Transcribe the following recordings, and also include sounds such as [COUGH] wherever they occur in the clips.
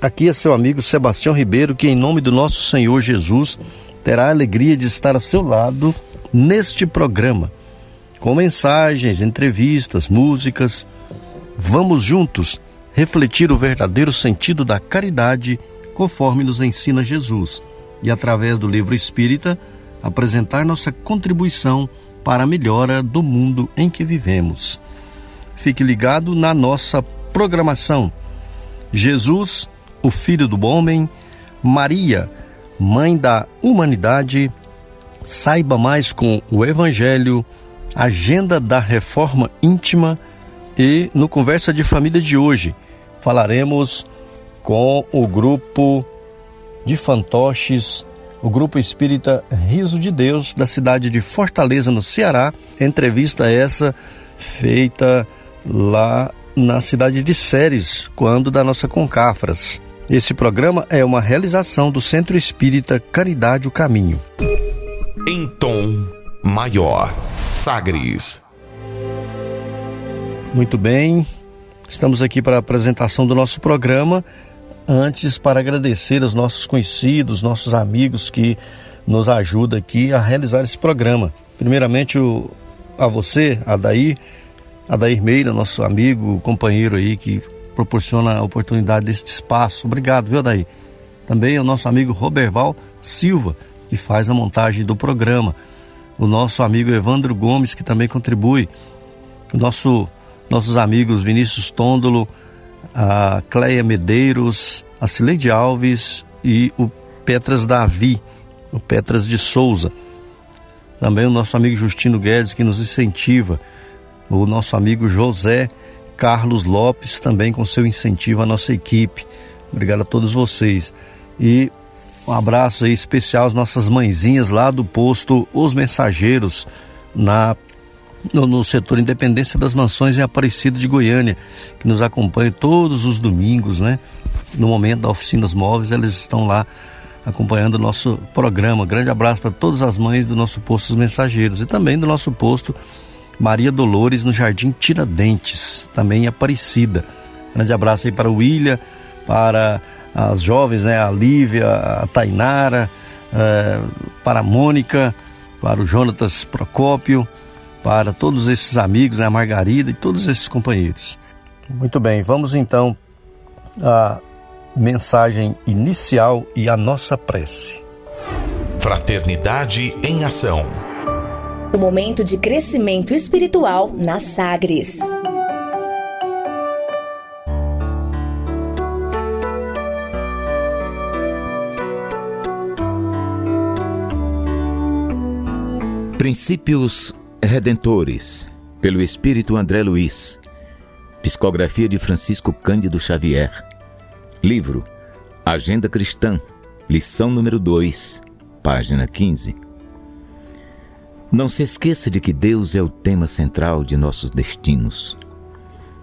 Aqui é seu amigo Sebastião Ribeiro, que, em nome do nosso Senhor Jesus, terá a alegria de estar a seu lado neste programa, com mensagens, entrevistas, músicas. Vamos juntos refletir o verdadeiro sentido da caridade conforme nos ensina Jesus e, através do livro espírita, apresentar nossa contribuição para a melhora do mundo em que vivemos. Fique ligado na nossa programação. Jesus, o Filho do Homem, Maria, Mãe da Humanidade. Saiba mais com o Evangelho, Agenda da Reforma Íntima e no Conversa de Família de hoje falaremos com o grupo de fantoches, o grupo espírita Riso de Deus da cidade de Fortaleza, no Ceará. Entrevista essa feita lá na cidade de Séries, quando da nossa Concafras. Esse programa é uma realização do Centro Espírita Caridade o Caminho. Em tom maior, Sagres. Muito bem, estamos aqui para a apresentação do nosso programa. Antes, para agradecer aos nossos conhecidos, nossos amigos que nos ajudam aqui a realizar esse programa. Primeiramente, o, a você, Adair, Adair Meira, nosso amigo, companheiro aí, que proporciona a oportunidade deste espaço. Obrigado, viu, Adair? Também o nosso amigo Roberval Silva, que faz a montagem do programa. O nosso amigo Evandro Gomes, que também contribui. O nosso, nossos amigos Vinícius Tôndolo, a Cleia Medeiros, a Cileide Alves e o Petras Davi, o Petras de Souza. Também o nosso amigo Justino Guedes, que nos incentiva o nosso amigo José Carlos Lopes, também com seu incentivo à nossa equipe. Obrigado a todos vocês. E um abraço especial às nossas mãezinhas lá do posto Os Mensageiros, na no, no, setor Independência das Mansões em Aparecida de Goiânia, que nos acompanha todos os domingos, né? No momento da Oficinas Móveis, eles estão lá acompanhando o nosso programa. Grande abraço para todas as mães do nosso posto Os Mensageiros e também do nosso posto Maria Dolores no Jardim Tiradentes, também em Aparecida. Grande abraço aí para o William, para as jovens, né? A Lívia, a Tainara, é, para a Mônica, para o Jonatas Procópio, para todos esses amigos, né? A Margarida e todos esses companheiros. Muito bem, vamos então à mensagem inicial e à nossa prece. Fraternidade em Ação. O momento de crescimento espiritual na Sagres. Princípios Redentores, pelo Espírito André Luiz. Psicografia de Francisco Cândido Xavier. Livro Agenda Cristã, lição número 2, página 15. Não se esqueça de que Deus é o tema central de nossos destinos.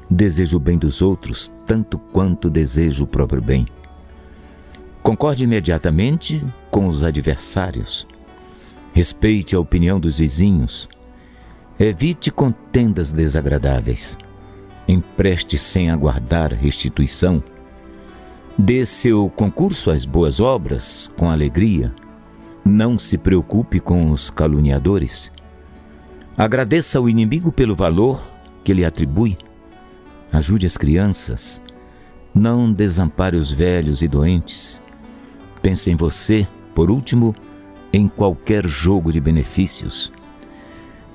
Desejo o bem dos outros tanto quanto desejo o próprio bem. Concorde imediatamente com os adversários. Respeite a opinião dos vizinhos. Evite contendas desagradáveis. Empreste sem aguardar restituição. Dê seu concurso às boas obras com alegria não se preocupe com os caluniadores. Agradeça ao inimigo pelo valor que lhe atribui. Ajude as crianças. Não desampare os velhos e doentes. Pense em você, por último, em qualquer jogo de benefícios.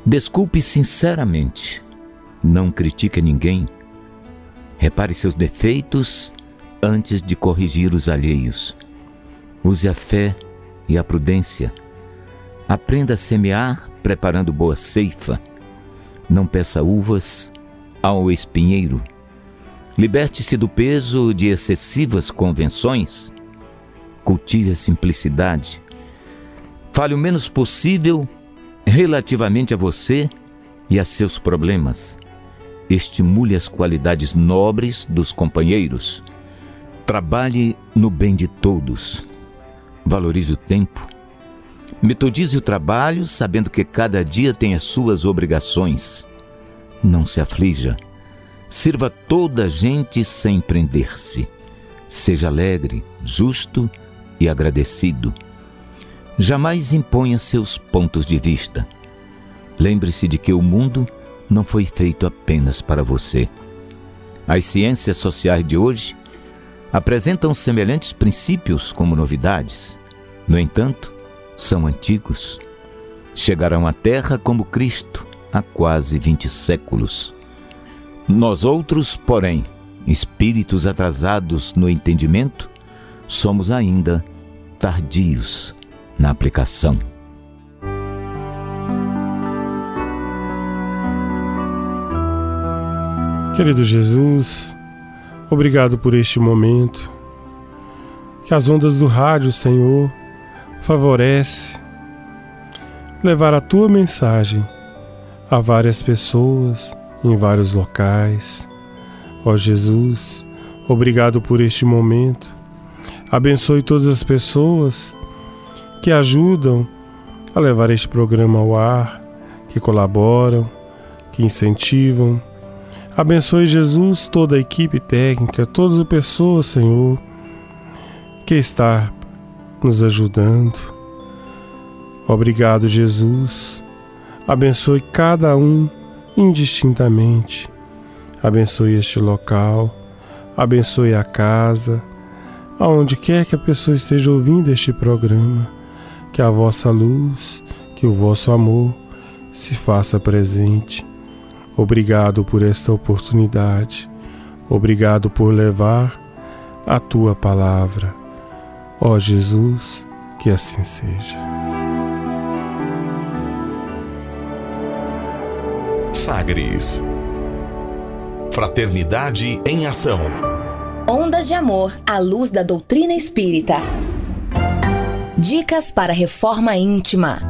Desculpe sinceramente. Não critique ninguém. Repare seus defeitos antes de corrigir os alheios. Use a fé e a prudência. Aprenda a semear preparando boa ceifa. Não peça uvas ao espinheiro. Liberte-se do peso de excessivas convenções. cultive a simplicidade. Fale o menos possível relativamente a você e a seus problemas. Estimule as qualidades nobres dos companheiros. Trabalhe no bem de todos. Valorize o tempo. Metodize o trabalho, sabendo que cada dia tem as suas obrigações. Não se aflija. Sirva toda a gente sem prender-se. Seja alegre, justo e agradecido. Jamais imponha seus pontos de vista. Lembre-se de que o mundo não foi feito apenas para você. As ciências sociais de hoje apresentam semelhantes princípios como novidades. No entanto, são antigos. Chegarão à Terra como Cristo há quase 20 séculos. Nós outros, porém, espíritos atrasados no entendimento, somos ainda tardios na aplicação. Querido Jesus, obrigado por este momento. Que as ondas do rádio, Senhor, favorece levar a tua mensagem a várias pessoas em vários locais. Ó Jesus, obrigado por este momento. Abençoe todas as pessoas que ajudam a levar este programa ao ar, que colaboram, que incentivam. Abençoe Jesus, toda a equipe técnica, todas as pessoas, Senhor, que está nos ajudando. Obrigado, Jesus. Abençoe cada um indistintamente. Abençoe este local, abençoe a casa, aonde quer que a pessoa esteja ouvindo este programa, que a vossa luz, que o vosso amor se faça presente. Obrigado por esta oportunidade. Obrigado por levar a tua palavra. Ó Jesus, que assim seja. Sagres Fraternidade em Ação. Ondas de Amor à luz da doutrina espírita. Dicas para reforma íntima.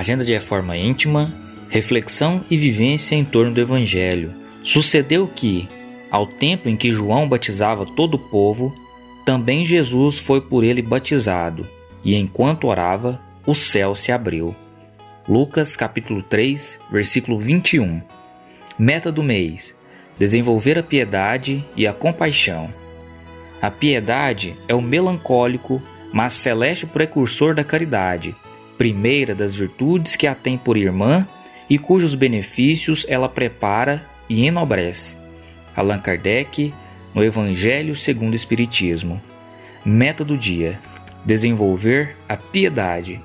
Agenda de reforma íntima, reflexão e vivência em torno do Evangelho. Sucedeu que, ao tempo em que João batizava todo o povo, também Jesus foi por ele batizado, e enquanto orava, o céu se abriu. Lucas capítulo 3, versículo 21. Meta do mês: desenvolver a piedade e a compaixão. A piedade é o melancólico, mas celeste precursor da caridade, primeira das virtudes que a tem por irmã e cujos benefícios ela prepara e enobrece. Allan Kardec, no Evangelho segundo o Espiritismo. Meta do dia: desenvolver a piedade.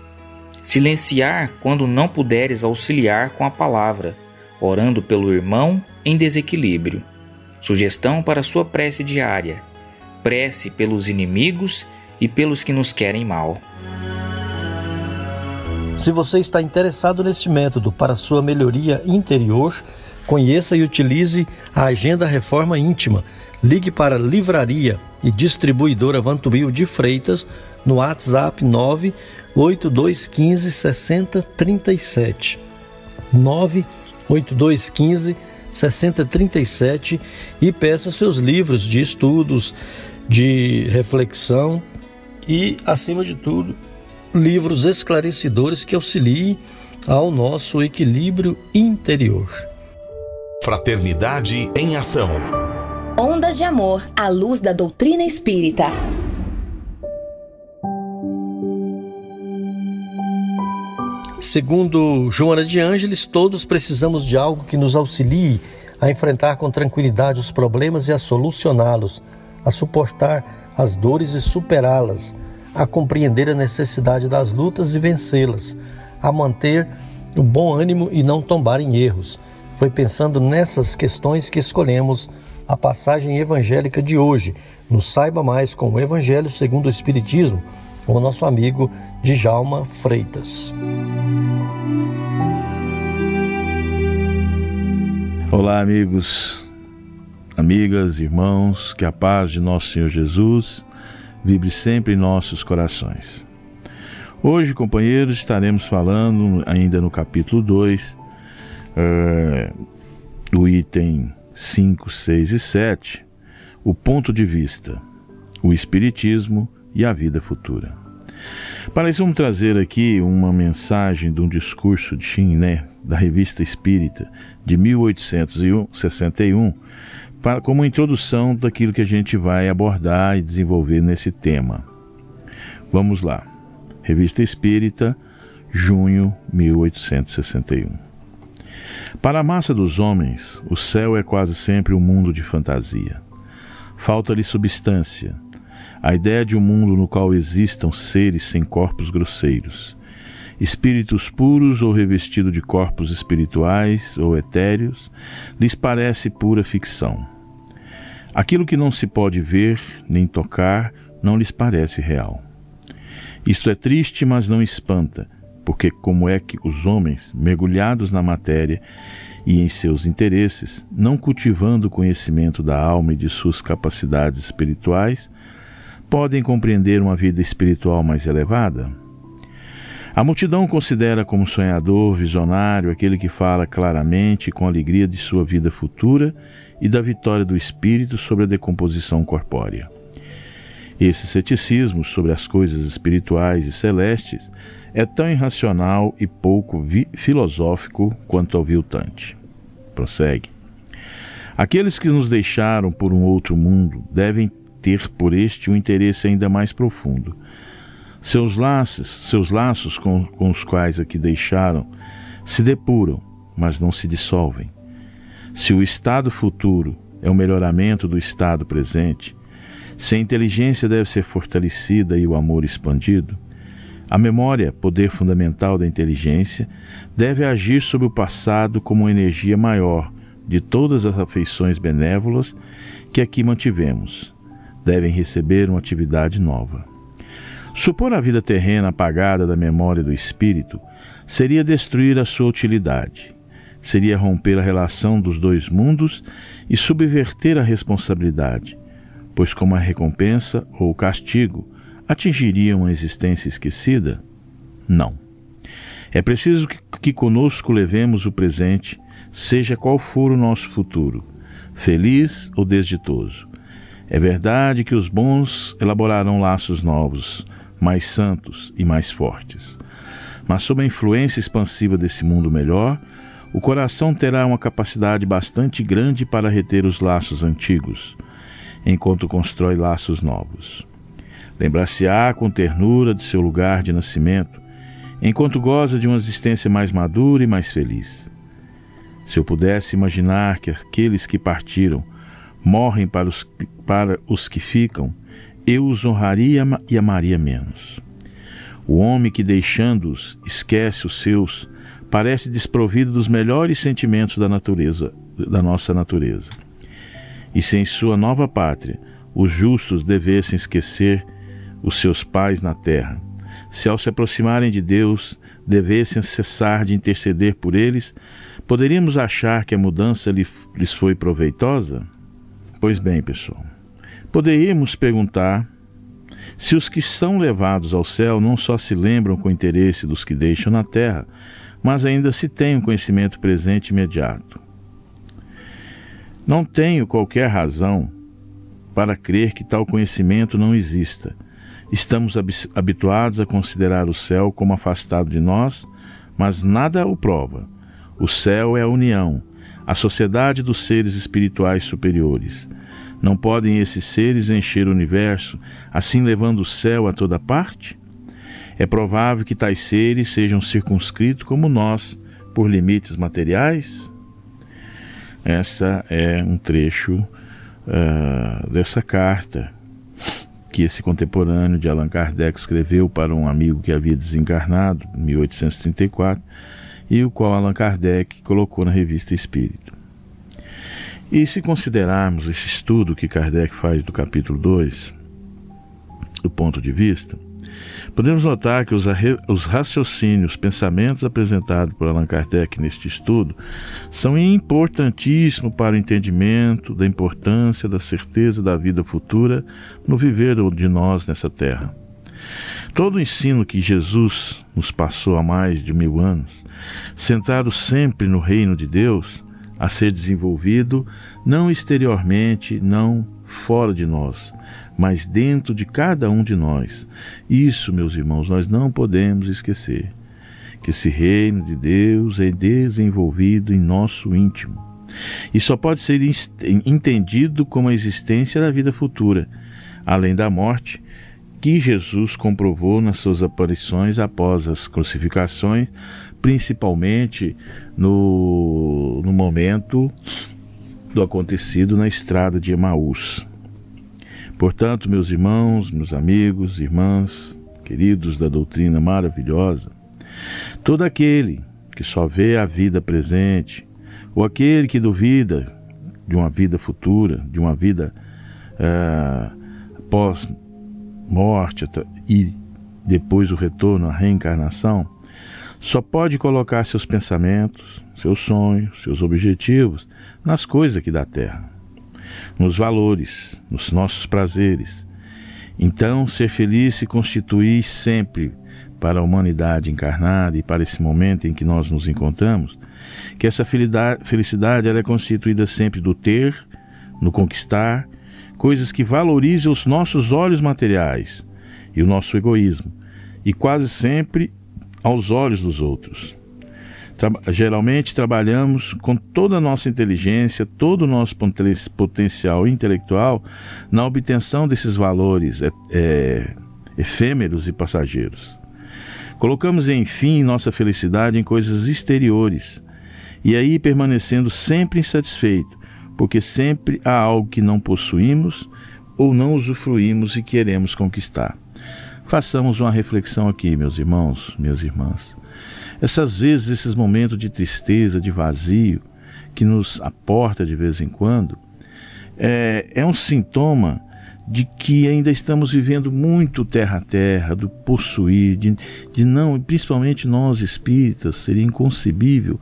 Silenciar quando não puderes auxiliar com a palavra, orando pelo irmão em desequilíbrio. Sugestão para sua prece diária: prece pelos inimigos e pelos que nos querem mal. Se você está interessado neste método para sua melhoria interior, Conheça e utilize a Agenda Reforma Íntima. Ligue para Livraria e Distribuidora Vantubil de Freitas no WhatsApp 98215 6037. 98215 6037 e peça seus livros de estudos, de reflexão e, acima de tudo, livros esclarecedores que auxiliem ao nosso equilíbrio interior. Fraternidade em Ação. Ondas de Amor à luz da doutrina espírita. Segundo Joana de Ângeles, todos precisamos de algo que nos auxilie a enfrentar com tranquilidade os problemas e a solucioná-los, a suportar as dores e superá-las, a compreender a necessidade das lutas e vencê-las, a manter o bom ânimo e não tombar em erros. Foi pensando nessas questões que escolhemos a passagem evangélica de hoje, no Saiba Mais com o Evangelho segundo o Espiritismo, com o nosso amigo Djalma Freitas. Olá, amigos, amigas, irmãos, que a paz de nosso Senhor Jesus vibre sempre em nossos corações. Hoje, companheiros, estaremos falando ainda no capítulo 2, uh, o item 5, 6 e 7, o ponto de vista, o Espiritismo e a vida futura. Para isso, vamos trazer aqui uma mensagem de um discurso de Chiné, da Revista Espírita, de 1861, para, como introdução daquilo que a gente vai abordar e desenvolver nesse tema. Vamos lá. Revista Espírita, junho 1861. Para a massa dos homens, o céu é quase sempre um mundo de fantasia. Falta-lhe substância, a ideia de um mundo no qual existam seres sem corpos grosseiros, espíritos puros ou revestidos de corpos espirituais ou etéreos, lhes parece pura ficção. Aquilo que não se pode ver nem tocar não lhes parece real. Isto é triste, mas não espanta, porque como é que os homens, mergulhados na matéria e em seus interesses, não cultivando o conhecimento da alma e de suas capacidades espirituais, podem compreender uma vida espiritual mais elevada? A multidão considera como sonhador, visionário, aquele que fala claramente com alegria de sua vida futura e da vitória do espírito sobre a decomposição corpórea. Esse ceticismo sobre as coisas espirituais e celestes é tão irracional e pouco filosófico quanto aviltante. Prossegue. Aqueles que nos deixaram por um outro mundo devem ter por este um interesse ainda mais profundo seus laços, seus laços com, com os quais aqui deixaram, se depuram, mas não se dissolvem. Se o estado futuro é o melhoramento do estado presente, se a inteligência deve ser fortalecida e o amor expandido, a memória, poder fundamental da inteligência, deve agir sobre o passado como uma energia maior de todas as afeições benévolas que aqui mantivemos. Devem receber uma atividade nova. Supor a vida terrena apagada da memória do espírito seria destruir a sua utilidade, seria romper a relação dos dois mundos e subverter a responsabilidade, pois, como a recompensa ou castigo atingiriam uma existência esquecida? Não. É preciso que, que conosco levemos o presente, seja qual for o nosso futuro, feliz ou desditoso. É verdade que os bons elaborarão laços novos, mais santos e mais fortes. Mas sob a influência expansiva desse mundo melhor, o coração terá uma capacidade bastante grande para reter os laços antigos, enquanto constrói laços novos. Lembrar-se-á com ternura de seu lugar de nascimento, enquanto goza de uma existência mais madura e mais feliz. Se eu pudesse imaginar que aqueles que partiram morrem para os, para os que ficam, eu os honraria e amaria menos. O homem que, deixando-os, esquece os seus, parece desprovido dos melhores sentimentos da natureza, da nossa natureza. E se em sua nova pátria os justos devessem esquecer os seus pais na terra, se ao se aproximarem de Deus devessem cessar de interceder por eles, poderíamos achar que a mudança lhes foi proveitosa? Pois bem, pessoal, Poderíamos perguntar se os que são levados ao céu não só se lembram com interesse dos que deixam na terra, mas ainda se têm um conhecimento presente imediato. Não tenho qualquer razão para crer que tal conhecimento não exista. Estamos habituados a considerar o céu como afastado de nós, mas nada o prova. O céu é a união, a sociedade dos seres espirituais superiores. Não podem esses seres encher o universo, assim levando o céu a toda parte? É provável que tais seres sejam circunscritos como nós por limites materiais? Essa é um trecho uh, dessa carta que esse contemporâneo de Allan Kardec escreveu para um amigo que havia desencarnado em 1834 e o qual Allan Kardec colocou na revista Espírito. E se considerarmos esse estudo que Kardec faz do capítulo 2, do ponto de vista, podemos notar que os, os raciocínios, pensamentos apresentados por Allan Kardec neste estudo são importantíssimos para o entendimento da importância da certeza da vida futura no viver de nós nessa terra. Todo o ensino que Jesus nos passou há mais de mil anos, sentado sempre no reino de Deus, a ser desenvolvido não exteriormente, não fora de nós, mas dentro de cada um de nós. Isso, meus irmãos, nós não podemos esquecer. Que esse reino de Deus é desenvolvido em nosso íntimo. E só pode ser entendido como a existência da vida futura, além da morte, que Jesus comprovou nas suas aparições após as crucificações, principalmente no, no momento do acontecido na estrada de Emaús. Portanto, meus irmãos, meus amigos, irmãs, queridos da doutrina maravilhosa, todo aquele que só vê a vida presente, ou aquele que duvida de uma vida futura, de uma vida uh, pós-morte e depois o retorno, a reencarnação, só pode colocar seus pensamentos, seus sonhos, seus objetivos nas coisas aqui da terra, nos valores, nos nossos prazeres. Então, ser feliz se constitui sempre para a humanidade encarnada e para esse momento em que nós nos encontramos, que essa felicidade ela é constituída sempre do ter, no conquistar, coisas que valorizem os nossos olhos materiais e o nosso egoísmo, e quase sempre aos olhos dos outros. Tra geralmente trabalhamos com toda a nossa inteligência, todo o nosso potencial intelectual na obtenção desses valores é, é, efêmeros e passageiros. Colocamos, enfim, nossa felicidade em coisas exteriores e aí permanecendo sempre insatisfeito, porque sempre há algo que não possuímos ou não usufruímos e queremos conquistar. Façamos uma reflexão aqui, meus irmãos, minhas irmãs. Essas vezes, esses momentos de tristeza, de vazio, que nos aporta de vez em quando, é, é um sintoma de que ainda estamos vivendo muito terra a terra, do possuir, de, de não, principalmente nós espíritas, seria inconcebível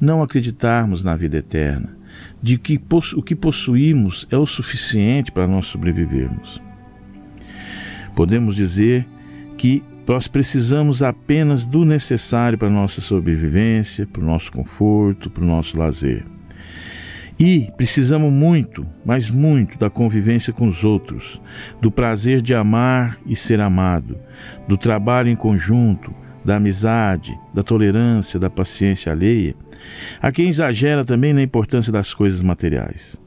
não acreditarmos na vida eterna, de que o que possuímos é o suficiente para nós sobrevivermos. Podemos dizer que nós precisamos apenas do necessário para a nossa sobrevivência, para o nosso conforto, para o nosso lazer. E precisamos muito, mas muito, da convivência com os outros, do prazer de amar e ser amado, do trabalho em conjunto, da amizade, da tolerância, da paciência alheia. Há quem exagera também na importância das coisas materiais.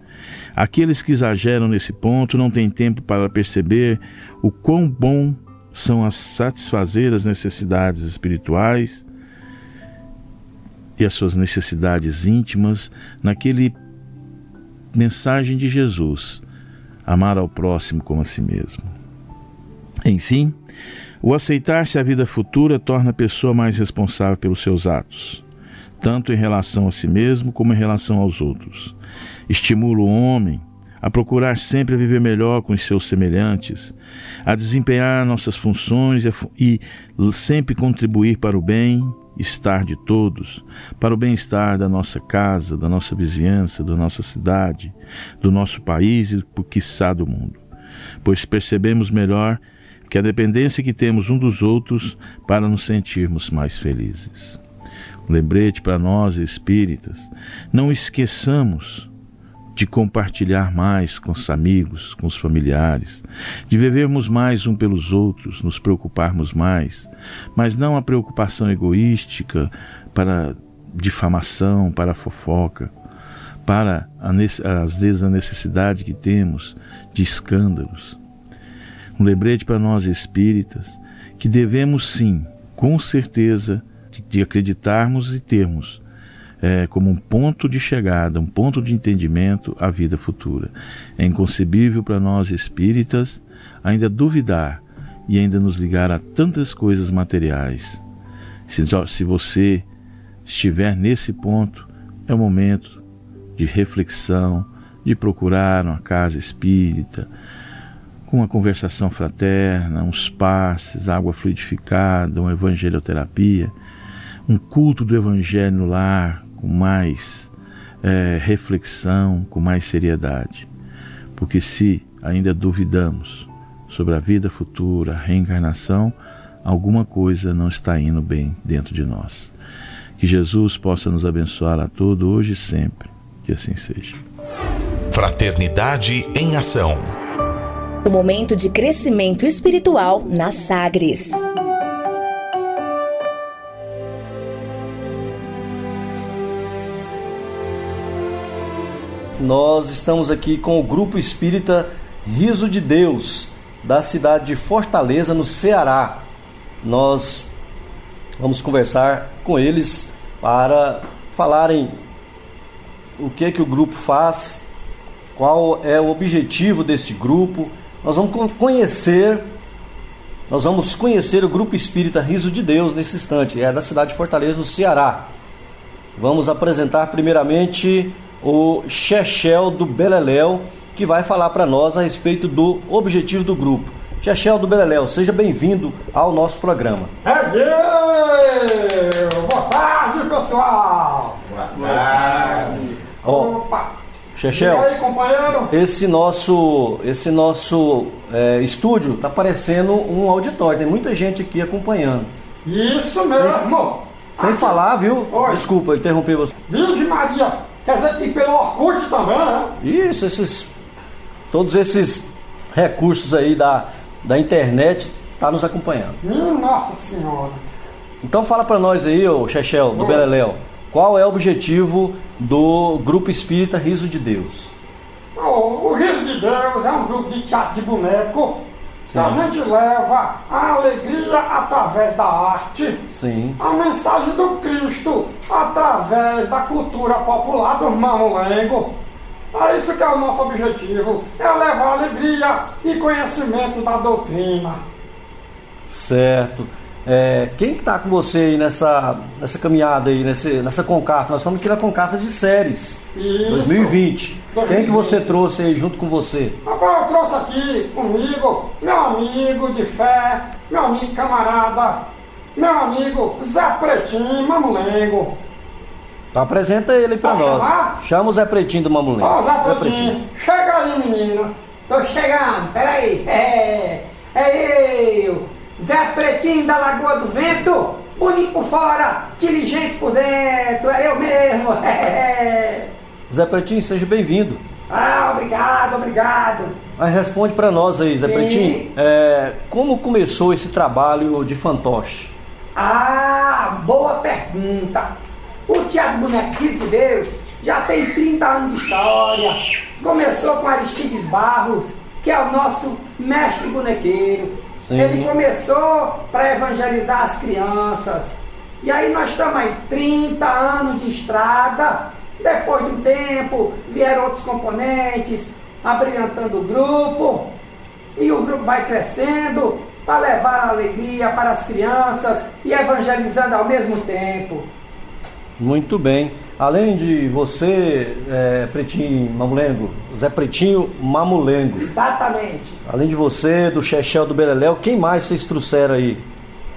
Aqueles que exageram nesse ponto não têm tempo para perceber o quão bom são as satisfazer as necessidades espirituais e as suas necessidades íntimas naquele mensagem de Jesus, amar ao próximo como a si mesmo. Enfim, o aceitar-se a vida futura torna a pessoa mais responsável pelos seus atos, tanto em relação a si mesmo como em relação aos outros. Estimula o homem a procurar sempre viver melhor com os seus semelhantes, a desempenhar nossas funções e sempre contribuir para o bem-estar de todos, para o bem-estar da nossa casa, da nossa vizinhança, da nossa cidade, do nosso país e, por quiçá, do mundo. Pois percebemos melhor que a dependência que temos um dos outros para nos sentirmos mais felizes. Lembrete para nós espíritas: não esqueçamos de compartilhar mais com os amigos, com os familiares, de vivermos mais um pelos outros, nos preocuparmos mais, mas não a preocupação egoística para difamação, para fofoca, para às vezes a necessidade que temos de escândalos. Um lembrete para nós espíritas que devemos sim, com certeza, de, acreditarmos e termos é, como um ponto de chegada, um ponto de entendimento a vida futura. É inconcebível para nós espíritas ainda duvidar e ainda nos ligar a tantas coisas materiais. Se, se você estiver nesse ponto, é o momento de reflexão, de procurar uma casa espírita, com uma conversação fraterna, uns passes, água fluidificada, uma evangelioterapia, um culto do evangelho no lar, com mais é, reflexão, com mais seriedade. Porque se ainda duvidamos sobre a vida futura, a reencarnação, alguma coisa não está indo bem dentro de nós. Que Jesus possa nos abençoar a todos hoje e sempre. Que assim seja. Fraternidade em Ação. O momento de crescimento espiritual na Sagres. Nós estamos aqui com o grupo espírita Riso de Deus, da cidade de Fortaleza, no Ceará. Nós vamos conversar com eles para falarem o que é que o grupo faz, qual é o objetivo deste grupo. Nós vamos conhecer nós vamos conhecer o grupo espírita Riso de Deus nesse instante, é da cidade de Fortaleza, no Ceará. Vamos apresentar primeiramente o Chechel do Beleléu, que vai falar para nós a respeito do objetivo do grupo. Chechel do Beleléu, seja bem-vindo ao nosso programa. É Deus! Boa tarde, pessoal! Boa tarde! Opa! Chechel, e aí, companheiro? esse nosso, esse nosso é, estúdio tá parecendo um auditório, tem muita gente aqui acompanhando. Isso mesmo! Sem Aqui. falar, viu? Oi. Desculpa interromper você. Virgem Maria, quer dizer que pelo Orkut também, né? Isso, esses, todos esses recursos aí da, da internet tá nos acompanhando. Minha Nossa Senhora! Então fala para nós aí, ô Chechel, do. Beleléu, qual é o objetivo do Grupo Espírita Riso de Deus? O, o Riso de Deus é um grupo de teatro de boneco a Sim. gente leva a alegria através da arte, Sim. a mensagem do Cristo através da cultura popular do mamulengo. É isso que é o nosso objetivo, é levar alegria e conhecimento da doutrina. Certo. É, quem que tá com você aí nessa, nessa caminhada aí, nesse, nessa Concafa? Nós estamos aqui na Concafa de séries, Isso. 2020. Quem que você trouxe aí junto com você? Rapaz, eu trouxe aqui comigo meu amigo de fé, meu amigo camarada, meu amigo Zé Pretinho Mamulengo. Então apresenta ele aí pra Pode nós. chamar? Chama o Zé Pretinho do Mamulengo. Ó, Zé Pretinho, chega aí, menino. Tô chegando, peraí. É, é eu, Zé Pretinho da Lagoa do Vento, bonito por fora, diligente por dentro, é eu mesmo. [LAUGHS] É. Zé Pretinho, seja bem-vindo. Ah, obrigado, obrigado. Mas responde pra nós aí, Zé Sim. Pretinho. é, como começou esse trabalho de fantoche? Ah, boa pergunta. O Teatro Bonequinhos de Deus já tem 30 anos de história. Começou com Aristides Barros, que é o nosso mestre bonequeiro. Sim. Ele começou para evangelizar as crianças. E aí nós estamos aí 30 anos de estrada. Depois de um tempo, vieram outros componentes, abrilhantando o grupo. E o grupo vai crescendo para levar a alegria para as crianças e evangelizando ao mesmo tempo. Muito bem. Além de você, é, Pretinho Mamulengo, Zé Pretinho Mamulengo. Exatamente. Além de você, do Chechel do Beleléu, quem mais vocês trouxeram aí?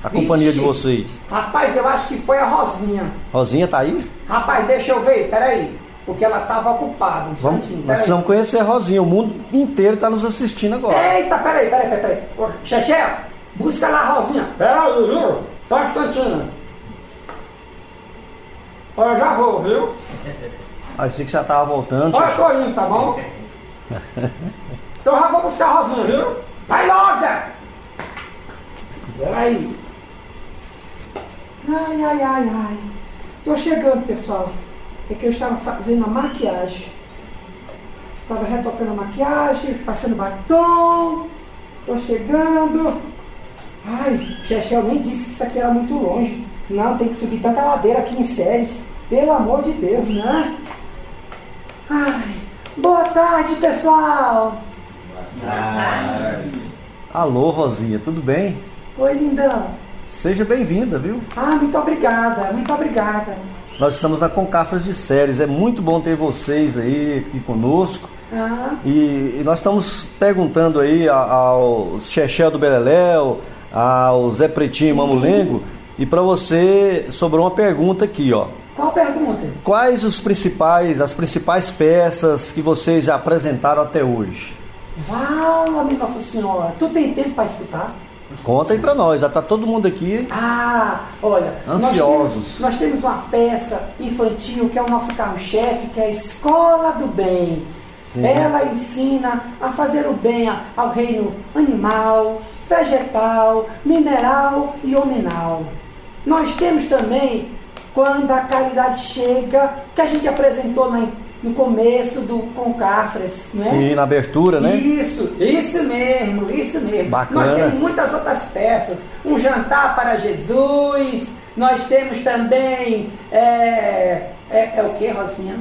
A companhia de Vixe. vocês. Rapaz, eu acho que foi a Rosinha. Rosinha tá aí? Rapaz, deixa eu ver, peraí. Porque ela estava ocupada. Um Vamos, instantinho, nós peraí. precisamos conhecer a Rosinha. O mundo inteiro está nos assistindo agora. Eita, peraí, peraí, peraí. peraí. Chechel, busca lá a Rosinha. Pera aí, viu? Só um instantinho. Olha, já vou, viu? Sei que já tava voltando. Olha, Chechel. Corinho, tá bom? [LAUGHS] Eu já vou buscar a Rosinha, viu? Vai logo, Zé! Peraí. Ai, ai, ai, ai. Tô chegando, pessoal. É que eu estava fazendo a maquiagem. Estava retocando a maquiagem, passando batom. Tô chegando. Ai, Chechel nem disse que isso aqui era muito longe. Não, tem que subir tanta ladeira aqui em Séries. Pelo amor de Deus, né? Ai, boa tarde, pessoal. Alô, Rosinha, tudo bem? Oi, lindão. Seja bem-vinda, viu? Ah, muito obrigada, muito obrigada. Nós estamos na Concafras de Séries. É muito bom ter vocês aí aqui conosco. Ah, E, e nós estamos perguntando aí ao Chechel do Beleléu, ao Zé Pretinho e Mamulengo, e para você sobrou uma pergunta aqui, ó. qual pergunta? Quais os principais, as principais peças que vocês já apresentaram até hoje? Vala-me, Nossa Senhora. Tu tem tempo para escutar? Conta aí para nós, já tá todo mundo aqui. Ah, olha, nós Ansiosos. temos, nós temos uma peça infantil que é o nosso carro-chefe, que é a Escola do Bem. Sim. Ela ensina a fazer o bem ao reino animal, vegetal, mineral e hominal. Nós temos também quando a caridade chega, que a gente apresentou na- no começo do Concafres, né? Sim, na abertura, né? Isso, isso mesmo, isso mesmo. Bacana. Nós temos muitas outras peças. Um jantar para Jesus. Nós temos também. É, é, é o que, Rosinha?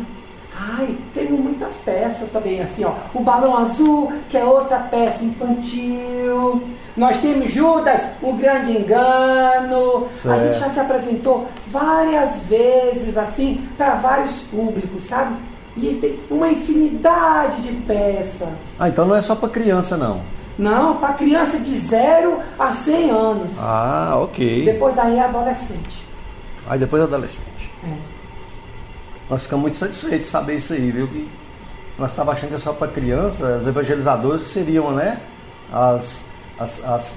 Ai, temos muitas peças também, assim, ó. O balão azul, que é outra peça infantil. Nós temos Judas, o grande engano. A gente já se apresentou várias vezes, assim, para vários públicos, sabe? E tem uma infinidade de peças. Ah, então não é só para criança, não. Não, para criança de 0 a 100 anos. Ah, ok. Depois daí é adolescente. Aí depois adolescente. É. Nós ficamos muito satisfeitos de saber isso aí, viu? Que nós estávamos achando que é só para criança, as evangelizadoras que seriam, né? As, as, as,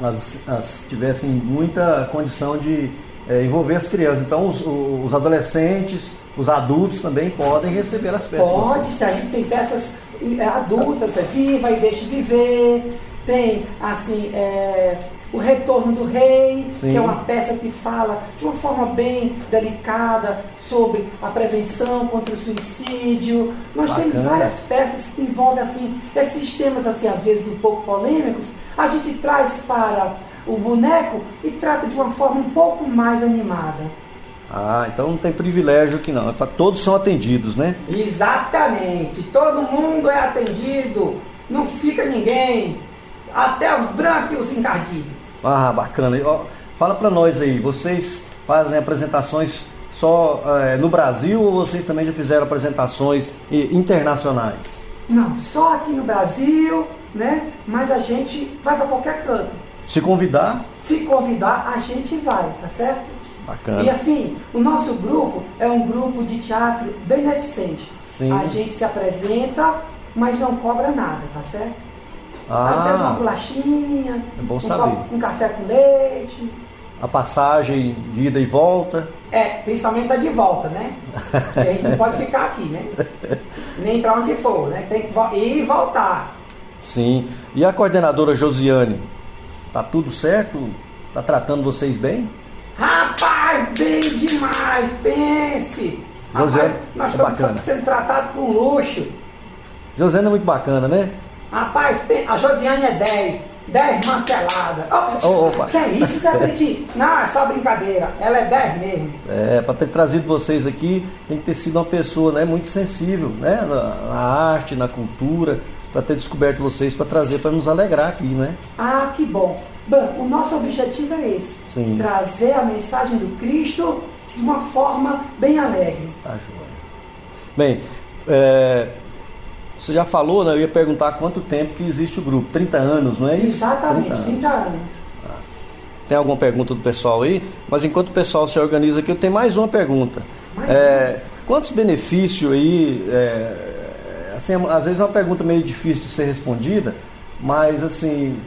as, as tivessem muita condição de eh, envolver as crianças. Então os, os adolescentes, os adultos também podem receber as peças. Pode ser, a gente tem peças é, adultas, é viva e deixe viver. Tem, assim, é, o Retorno do Rei, Sim. que é uma peça que fala de uma forma bem delicada sobre a prevenção contra o suicídio. Nós temos Bacana. várias peças que envolvem, assim, esses temas, assim, às vezes um pouco polêmicos. A gente traz para o boneco e trata de uma forma um pouco mais animada. Ah, então não tem privilégio aqui não. É pra, todos são atendidos, né? Exatamente. Todo mundo é atendido. Não fica ninguém. Até os brancos e os encardidos. Ah, bacana. E, ó, fala para nós aí, vocês fazem apresentações só eh, no Brasil ou vocês também já fizeram apresentações internacionais? Não, só aqui no Brasil, né? Mas a gente vai para qualquer canto. Se convidar, Se convidar, a gente vai, tá certo? E bacana. assim, o nosso grupo é um grupo de teatro beneficente. Sim. A gente se apresenta, mas não cobra nada, tá certo? Às vezes uma Ah, bolachinha, É bom um, saber. um café com leite. a passagem de ida e volta. É, principalmente a de volta, né? Porque [LAUGHS] a gente não pode ficar aqui, né? Nem para onde for, né? Tem que ir e voltar. Sim. E a coordenadora Josiane? Tá tudo certo? Tá tratando vocês bem? Rapaz, bem demais, pense! Rapaz, José, nós é estamos bacana. sendo tratados com luxo. Josiane é muito bacana, né? Rapaz, a Josiane é 10, 10 mantelada. Oh, opa. Que é isso, Zé Petit? [LAUGHS] Não, é só brincadeira. Ela é 10 mesmo. É, para ter trazido vocês aqui, tem que ter sido uma pessoa né, muito sensível né, na, na arte, na cultura, para ter descoberto vocês, para trazer, para nos alegrar aqui, né? Ah, que bom. Bom, o nosso objetivo é esse. Sim. Trazer a mensagem do Cristo de uma forma bem alegre. Tá joia. Bem, é, você já falou, né? Eu ia perguntar quanto tempo que existe o grupo. 30 anos, não é isso? Exatamente, 30 anos. 30 anos. Tem alguma pergunta do pessoal aí? Mas enquanto o pessoal se organiza aqui, eu tenho mais uma pergunta. Mais É, quantos benefícios aí. é, assim, às vezes é uma pergunta meio difícil de ser respondida, mas assim,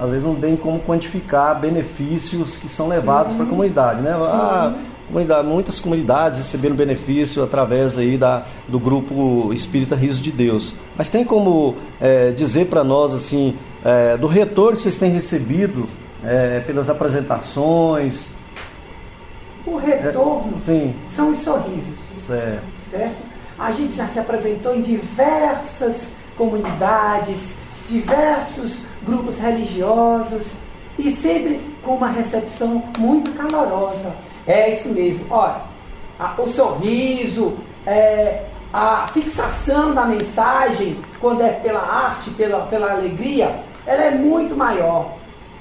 às vezes não tem como quantificar benefícios que são levados para a comunidade, né? Ah, comunidade, muitas comunidades receberam benefício através aí da, do grupo Espírita Riso de Deus. Mas tem como é, dizer para nós assim é, do retorno que vocês têm recebido é, pelas apresentações? O retorno Sim, são os sorrisos, certo. certo? A gente já se apresentou em diversas comunidades, diversos grupos religiosos, e sempre com uma recepção muito calorosa. É isso mesmo. Olha, a, o sorriso, é, a fixação da mensagem, quando é pela arte, pela, pela alegria, ela é muito maior.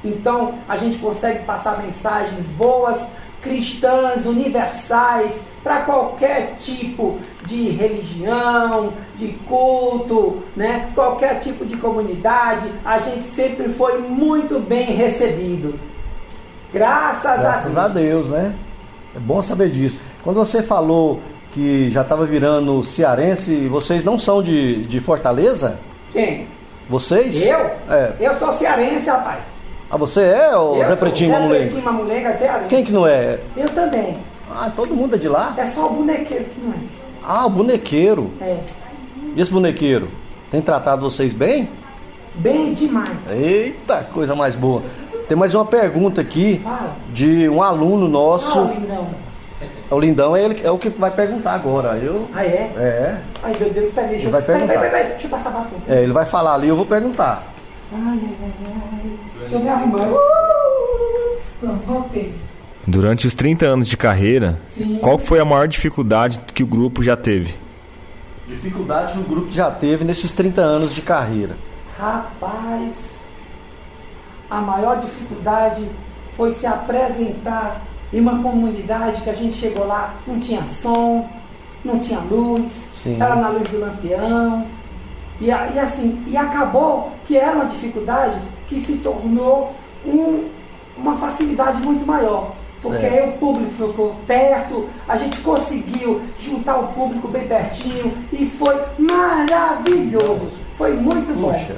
Então a gente consegue passar mensagens boas, cristãs, universais, para qualquer tipo de religião, de culto, né? qualquer tipo de comunidade, a gente sempre foi muito bem recebido. Graças, Graças a, Deus. a Deus, né? É bom saber disso. Quando você falou que já estava virando cearense, vocês não são de, de Fortaleza? Quem? Vocês? Eu? É. Eu sou cearense, rapaz. Ah, você é ou Zé Pretinho Mamulenga? Zé Pretinho Mamulenga, cearense. Quem que não é? Eu também. Ah, todo mundo é de lá? É só o bonequeiro que não é. Ah, o bonequeiro. É. E esse bonequeiro? Tem tratado vocês bem? Bem demais. Eita, coisa mais boa. Tem mais uma pergunta aqui Fala. de um aluno nosso. Ah, o lindão. O lindão é, ele, é o que vai perguntar agora. Eu, Ah, é? é. Ai, meu Deus, peraí. Ele vai perguntar. Peraí, peraí, peraí, deixa eu passar batom. É, ele vai falar ali, eu vou perguntar. Ai, ai, ai, ai. Deixa eu me arrumar. Uh! Pronto, voltei. Durante os 30 anos de carreira, Sim. qual foi a maior dificuldade que o grupo já teve? Dificuldade que o grupo já teve nesses 30 anos de carreira. Rapaz, a maior dificuldade foi se apresentar em uma comunidade que a gente chegou lá, não tinha som, não tinha luz, Sim. era na luz do lampião. E, e assim, e acabou que era uma dificuldade que se tornou um- uma facilidade muito maior. Porque aí o público ficou perto, a gente conseguiu juntar o público bem pertinho e foi maravilhoso. Foi muito bom. Puxa,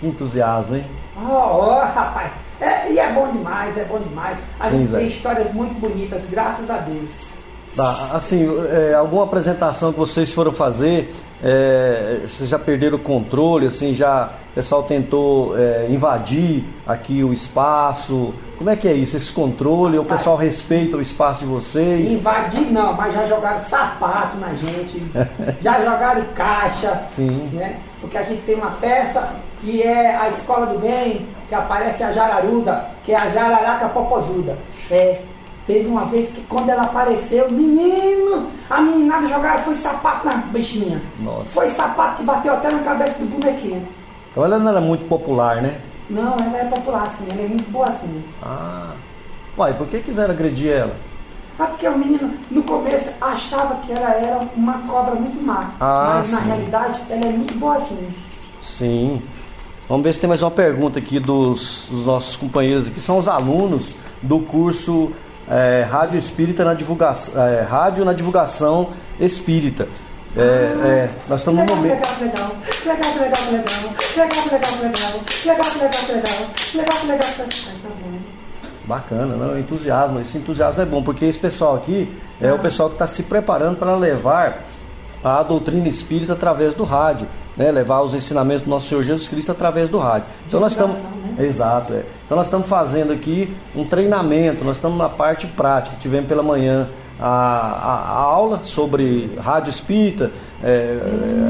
que entusiasmo, hein? Ó, ó, rapaz. É, e é bom demais, é bom demais. A Sim, gente Zé. tem histórias muito bonitas, graças a Deus. Tá, assim, é, alguma apresentação que vocês foram fazer, é, vocês já perderam o controle, assim, já o pessoal tentou é, invadir aqui o espaço. Como é que é isso, esse controle? O pessoal respeita o espaço de vocês? Invadir não, mas já jogaram sapato na gente, [LAUGHS] já jogaram caixa, Sim. né? Porque a gente tem uma peça que é a Escola do Bem, que aparece a Jararuda, que é a Jararaca Popozuda. É, teve uma vez que quando ela apareceu, menino, a meninada jogaram, foi sapato na bichinha. Nossa. Foi sapato que bateu até na cabeça do bonequinho. Então ela não era muito popular, né? Não, ela é popular assim, ela é muito boa assim. Ah. Uai, por que quiseram agredir ela? Ah, porque o menino no começo achava que ela era uma cobra muito má. Ah, mas na sim. realidade ela é muito boa assim. Sim. Vamos ver se tem mais uma pergunta aqui dos, dos nossos companheiros aqui. São os alunos do curso é, Rádio Espírita na divulgação, é, Rádio na divulgação espírita. É, é, nós estamos no legal, momento. legal, legal, legal, legal, legal, legal, legal, legal, legal, legal, legal, legal, legal, legal, Ai, tá bom. Bacana, não? Entusiasmo. Esse entusiasmo é bom, porque esse pessoal aqui é o pessoal que está se preparando para levar a doutrina espírita através do rádio, né? Levar os ensinamentos do nosso Senhor Jesus Cristo através do rádio. Então nós estamos, né? exato, é. Então nós estamos fazendo aqui um treinamento. Nós estamos na parte prática. Tivemos pela manhã a, a- a aula sobre rádio espírita, é,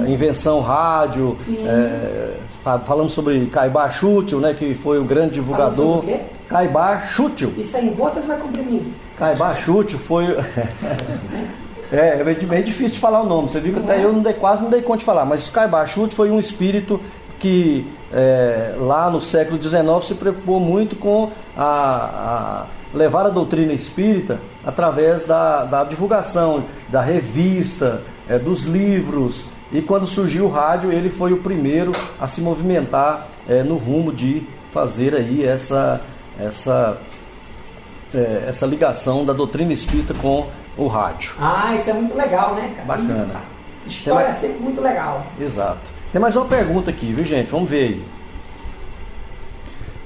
é, invenção rádio. é, fa- falamos sobre Caibá Chútil, né? Que foi o grande divulgador. Caibá Chútil. Isso é em gotas é comprimido? Caibá Chútil foi. [LAUGHS] é, é bem- bem difícil de falar o nome. Você viu que até eu não dei, quase não dei conta de falar. Mas Caibá Chútil foi um espírito que é, lá no século XIX se preocupou muito com a, a levar a doutrina espírita através da, da divulgação, da revista, é, dos livros. E quando surgiu o rádio, ele foi o primeiro a se movimentar é, no rumo de fazer aí essa, essa é, essa ligação da doutrina espírita com o rádio. Ah, isso é muito legal, né, cara? Bacana. Ih, História é Tem sempre muito legal. Exato. Tem mais uma pergunta aqui, viu gente? Vamos ver aí.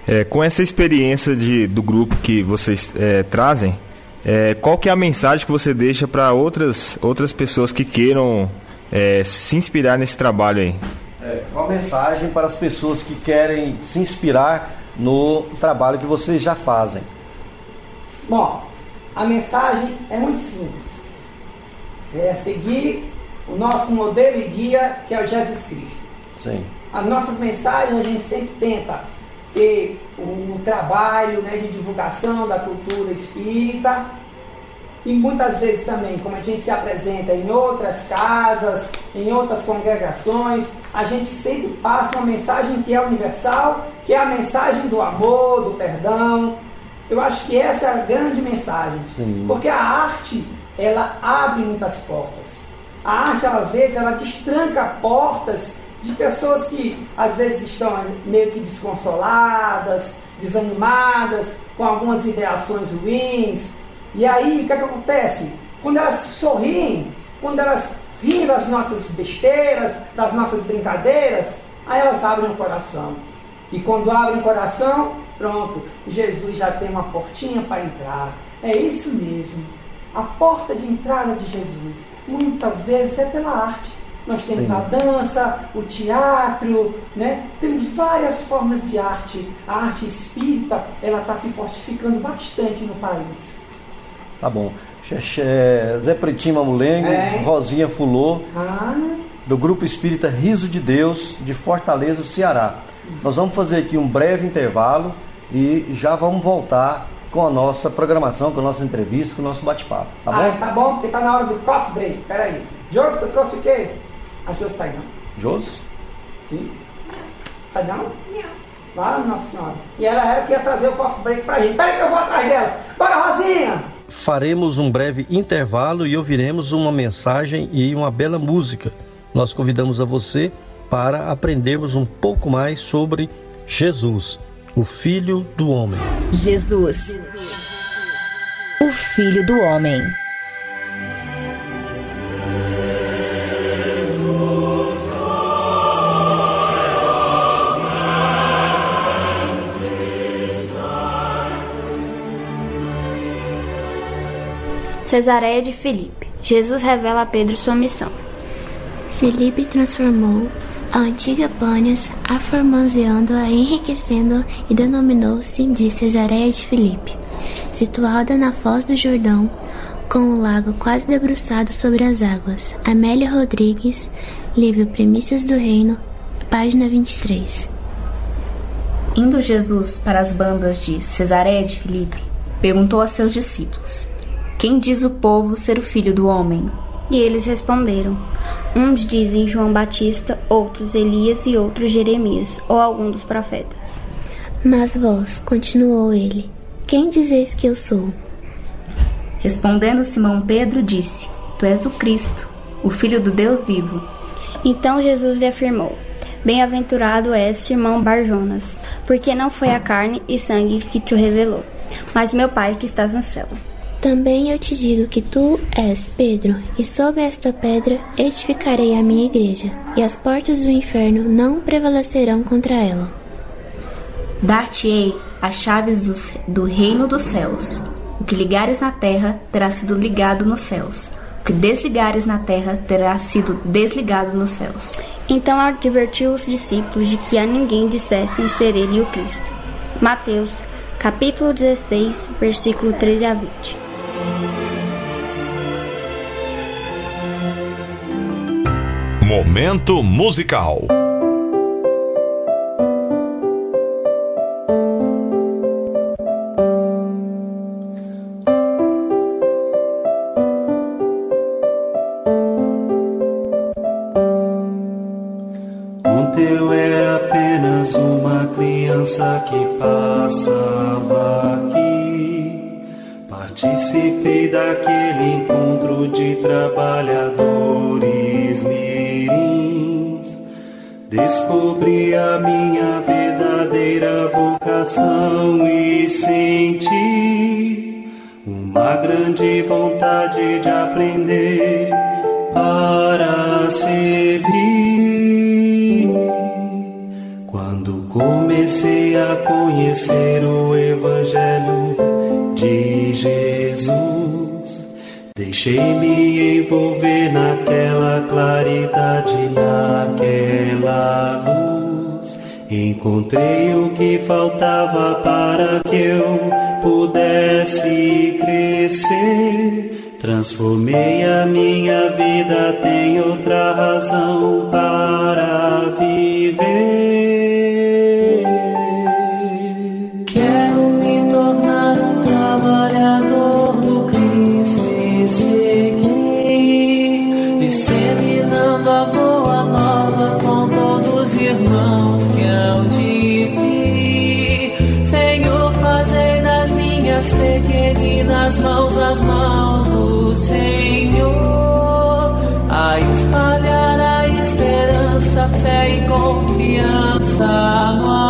É, com essa experiência de, do grupo que vocês é, trazem, é, qual que é a mensagem que você deixa para outras, outras pessoas que queiram é, se inspirar nesse trabalho aí? É, uma mensagem para as pessoas que querem se inspirar no trabalho que vocês já fazem. Bom, a mensagem é muito simples. É seguir o nosso modelo e guia, que é o Jesus Cristo. Sim. As nossas mensagens a gente sempre tenta ter o trabalho né, de divulgação da cultura espírita. E muitas vezes também, como a gente se apresenta em outras casas, em outras congregações, a gente sempre passa uma mensagem que é universal, que é a mensagem do amor, do perdão. Eu acho que essa é a grande mensagem. Sim. Porque a arte, ela abre muitas portas. A arte, às vezes, ela destranca portas de pessoas que às vezes estão meio que desconsoladas, desanimadas, com algumas ideações ruins. E aí, o que, é que acontece? Quando elas sorriem, quando elas riem das nossas besteiras, das nossas brincadeiras, aí elas abrem o coração. E quando abrem o coração, pronto, Jesus já tem uma portinha para entrar. É isso mesmo. A porta de entrada de Jesus, muitas vezes é pela arte. Nós temos Sim. a dança, o teatro, né? temos várias formas de arte. A arte espírita ela está se fortificando bastante no país. Tá bom. Xe- xe- Zé Pretinho Mamulengo, É. Rosinha Fulô, Ah, do Grupo Espírita Riso de Deus, de Fortaleza, Ceará. Nós vamos fazer aqui um breve intervalo e já vamos voltar com a nossa programação, com a nossa entrevista, com o nosso bate-papo. Tá ah, bom? tá bom, porque tá na hora do coffee break. Peraí. Josi, tu trouxe o quê? A Josi tá aí, não? Jos? Sim. Tá não? Não. Ah, Nossa Senhora. E ela era que ia trazer o coffee break pra gente. Peraí que eu vou atrás dela. Bora, Rosinha! Faremos um breve intervalo e ouviremos uma mensagem e uma bela música. Nós convidamos a você para aprendermos um pouco mais sobre Jesus, o Filho do Homem. Jesus, o Filho do Homem. Cesareia de Filipe. Jesus revela a Pedro sua missão. Felipe transformou a antiga Pânias, aformoseando-a, enriquecendo-a e denominou-se de Cesareia de Filipe, situada na foz do Jordão, com o lago quase debruçado sobre as águas. Amélia Rodrigues, livro Primícias do Reino, página 23. Indo Jesus para as bandas de Cesareia de Filipe, perguntou a seus discípulos: Quem diz o povo ser o filho do homem? E eles responderam: Uns dizem João Batista, outros Elias e outros Jeremias, ou algum dos profetas. Mas vós, continuou ele, quem dizeis que eu sou? Respondendo Simão Pedro, disse: Tu és o Cristo, o Filho do Deus vivo. Então Jesus lhe afirmou: Bem-aventurado és, Simão Barjonas, porque não foi a carne e sangue que te revelou, mas meu Pai que estás no céu. Também eu te digo que tu és Pedro, e sobre esta pedra edificarei a minha igreja, e as portas do inferno não prevalecerão contra ela. Dar-te-ei as chaves dos, do reino dos céus. O que ligares na terra terá sido ligado nos céus. O que desligares na terra terá sido desligado nos céus. Então advertiu os discípulos de que a ninguém dissessem ser ele o Cristo. Mateus, capítulo 16, versículo 13 a 20. Momento musical. Ontem eu era apenas uma criança que passava aqui. Participei daquele conhecer o Evangelho de Jesus, deixei-me envolver naquela claridade, naquela luz. Encontrei o que faltava para que eu pudesse crescer. Transformei a minha vida, tem outra razão para viver. Segui, disseminando a boa nova com todos os irmãos que hão de vir. Senhor, fazei das minhas pequeninas mãos as mãos do Senhor, a espalhar a esperança, fé e confiança no amor,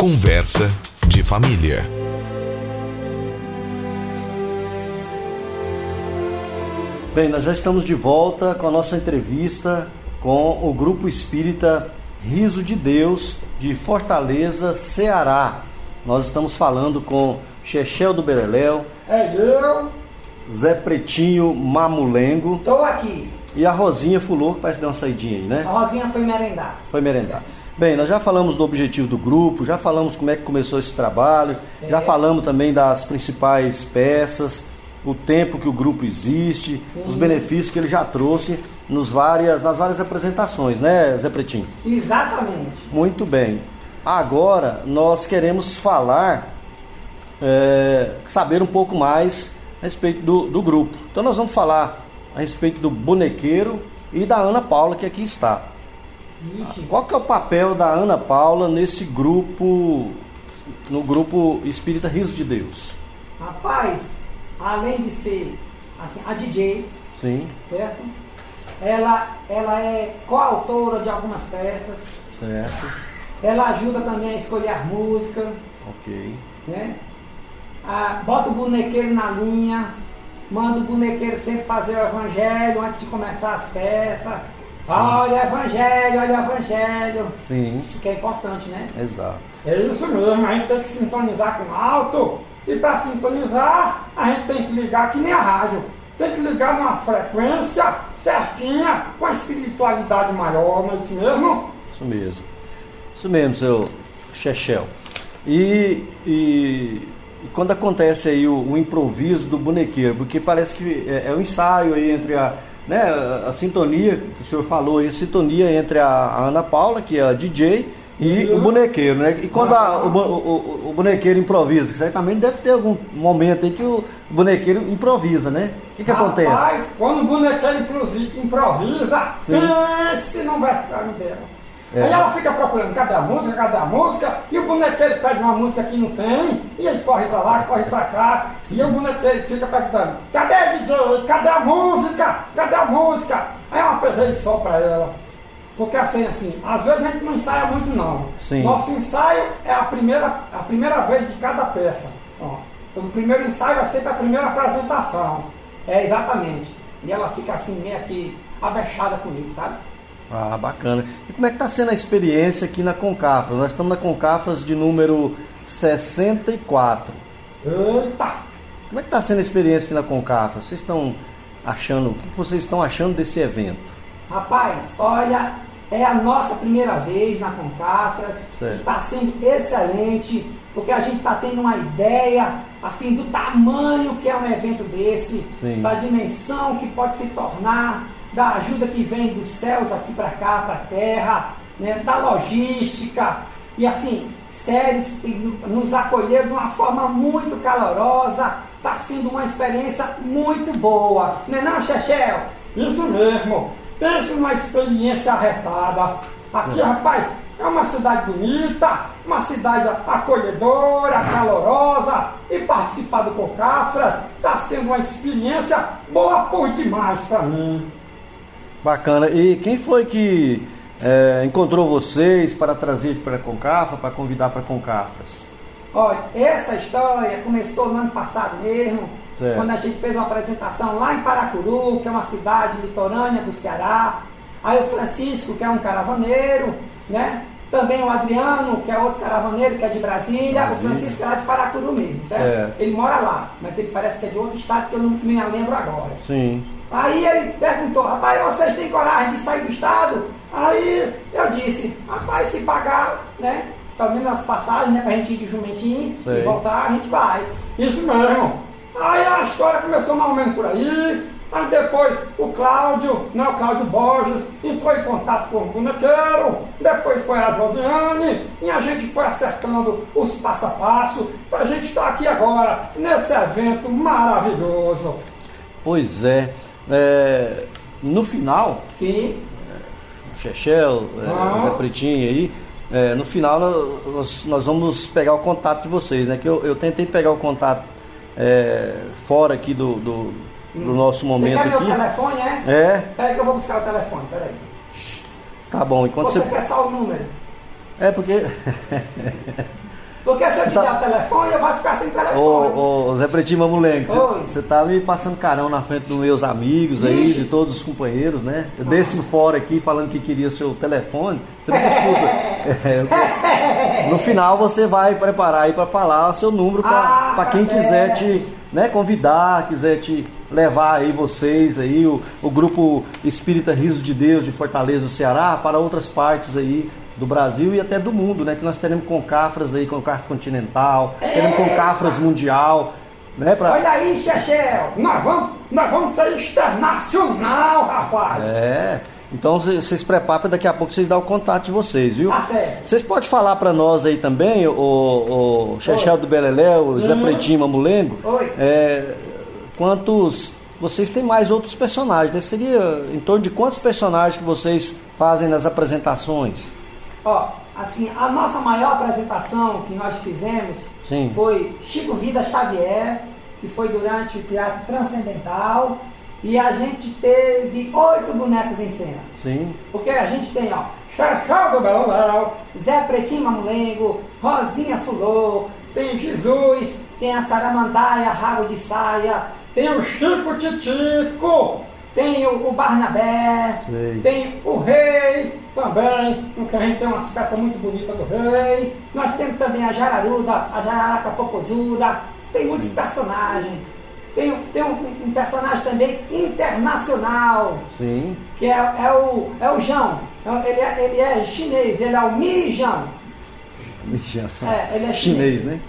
Conversa de família. Bem, nós já estamos de volta com a nossa entrevista com o Grupo Espírita Riso de Deus de Fortaleza, Ceará. Nós estamos falando com Chechel do Bereléu, É eu, Zé Pretinho Mamulengo tô aqui. e a Rosinha Fulô, que parece que deu uma saidinha aí, né? A Rosinha foi merendar. Foi merendar. Bem, nós já falamos do objetivo do grupo, já falamos como é que começou esse trabalho, já falamos também das principais peças, o tempo que o grupo existe, os benefícios que ele já trouxe nos várias, nas várias apresentações, né, Zé Pretinho? Exatamente. Muito bem. Agora nós queremos falar, é, saber um pouco mais a respeito do, do grupo. Então nós vamos falar a respeito do bonequeiro e da Ana Paula que aqui está. Qual que é o papel da Ana Paula nesse grupo, no grupo Espírita Riso de Deus? Rapaz, além de ser assim, a DJ, Sim, certo? Ela, ela é coautora de algumas peças, certo, ela ajuda também a escolher as músicas, ok. né? Ah, bota o bonequeiro na linha, manda o bonequeiro sempre fazer o evangelho antes de começar as peças. Olha o evangelho, olha o evangelho. Sim, Que é importante, né? exato. É isso mesmo, a gente tem que sintonizar com alto. E para sintonizar, a gente tem que ligar que nem a rádio. Tem que ligar numa frequência certinha, com a espiritualidade maior, não é isso mesmo? Isso mesmo. Isso mesmo, seu Chechel. E, e, e quando acontece aí o, o improviso do bonequeiro, porque parece que é, é um ensaio aí entre a, né, a, sintonia, o senhor falou aí, a sintonia entre a, a Ana Paula, que é a DJ, e o bonequeiro, né? E quando a- o, o- o- bonequeiro improvisa, que certamente deve ter algum momento aí que o bonequeiro improvisa, né? O que, que acontece? Rapaz, quando o bonequeiro improvisa, Sim. pense não vai ficar no dela. É. Aí ela fica procurando cadê a música, cadê a música, e o bonequeiro pede uma música que não tem, e ele corre pra lá, corre pra cá, e o bonequeiro fica perguntando, cadê a DJ? Cadê a música? Cadê a música? Aí é uma perdição pra ela. Porque assim, assim, às vezes a gente não ensaia muito não. Sim. Nosso ensaio é a primeira, a primeira vez de cada peça. Ó, o primeiro ensaio é sempre a primeira apresentação. É, exatamente. E ela fica assim, meio que avexada com isso, sabe? Ah, bacana. E como é que está sendo a experiência aqui na Concafras? Nós estamos na Concafras de número 64. Eita! Como é que está sendo a experiência aqui na Concafras? Vocês estão achando, o que vocês estão achando desse evento? Rapaz, olha, é a nossa primeira vez na Concafras. Está sendo excelente, porque a gente está tendo uma ideia assim do tamanho que é um evento desse, Sim. da dimensão que pode se tornar, da ajuda que vem dos céus aqui para cá, para a terra, né, da logística. E assim, Séries nos acolheu de uma forma muito calorosa. Está sendo uma experiência muito boa. Não é não, Chechel? Isso mesmo. Pense numa experiência arretada. Aqui, É. rapaz, é uma cidade bonita, uma cidade acolhedora, calorosa. E participar do Cocafras está sendo uma experiência boa por demais para mim. Bacana. E quem foi que é, encontrou vocês para trazer para a Concafra, para convidar para a Concafras? Olha, essa história começou no ano passado mesmo, Certo. quando a gente fez uma apresentação lá em Paracuru, que é uma cidade litorânea do Ceará. Aí o Francisco, que é um caravaneiro, né? Também o Adriano, que é outro caravaneiro, que é de Brasília. Brasília. O Francisco é lá de Paracuru mesmo, certo? Certo. Ele mora lá, mas ele parece que é de outro estado que eu não me lembro agora. Sim. Aí ele perguntou, rapaz, vocês têm coragem de sair do estado? Aí eu disse, rapaz, se pagar, né? Pelo menos as passagens, né? Pra gente ir de jumentinho Sei. e voltar, a gente vai. Isso mesmo. Aí a história começou mais ou menos por aí. Aí depois o Cláudio, né, o Cláudio Borges, entrou em contato com o bonequeiro. Depois foi a Josiane. E a gente foi acertando os passo a passo pra gente estar aqui agora, nesse evento maravilhoso. Pois é. É, no final, Sim. o Chechel, é, Ah. o Zé Pretinho aí, é, no final nós, nós vamos pegar o contato de vocês, né? Que eu, eu tentei pegar o contato é, fora aqui do, do, do nosso Você momento quer meu aqui. telefone, é? É, Peraí que eu vou buscar o telefone, peraí. tá bom. Enquanto Você você. quer só o número? É porque. [LAUGHS] Porque se eu Você te tá- der o telefone, eu vou ficar sem telefone. Ô, ô, Zé Pretinho Mamulengo, você tá me passando carão na frente dos meus amigos aí, de todos os companheiros, né? Eu desci fora aqui falando que queria seu telefone. Você me desculpa. [LAUGHS] [LAUGHS] É, eu- no final você vai preparar aí para falar o seu número para Ah, tá quem quiser certo. te né, convidar, quiser te levar aí vocês aí, o, o grupo Espírita Riso de Deus de Fortaleza do Ceará para outras partes aí do Brasil e até do mundo, né? Que nós teremos Concafras aí, Concafra Continental, teremos Concafras Mundial, né? Pra... Olha aí, Chechel. Nós vamos, nós vamos ser internacional, rapaz. É. Então vocês preparam para daqui a pouco vocês dar o contato de vocês, viu? Tá certo. Vocês podem falar para nós aí também, o, o Chechel do Beleléu, o Zé Uhum. Pretinho Mamulengo, Oi. é, quantos vocês têm mais outros personagens, né? Seria em torno de quantos personagens que vocês fazem nas apresentações? Ó, assim, a nossa maior apresentação que nós fizemos Sim. foi Chico Vida Xavier, que foi durante o Teatro Transcendental, e a gente teve oito bonecos em cena. Sim. Porque a gente tem, ó, Xaxá do Beleléu, Zé Pretinho Mamulengo, Rosinha Fulô, tem Jesus, tem a Saramandaia, Rabo de Saia, tem o Chico Titico, tem o, o Barnabé, Sei. tem o Rei também, porque a gente tem umas peças muito bonitas do Rei. Nós temos também a Jararuda, a Jararaca Popozuda, tem muitos personagens. Tem, tem um, um personagem também internacional, Sim. que é, é o, é o Jão. Então, Ele é, ele é chinês, ele é o Mi Jão. É, ele é chinês, né?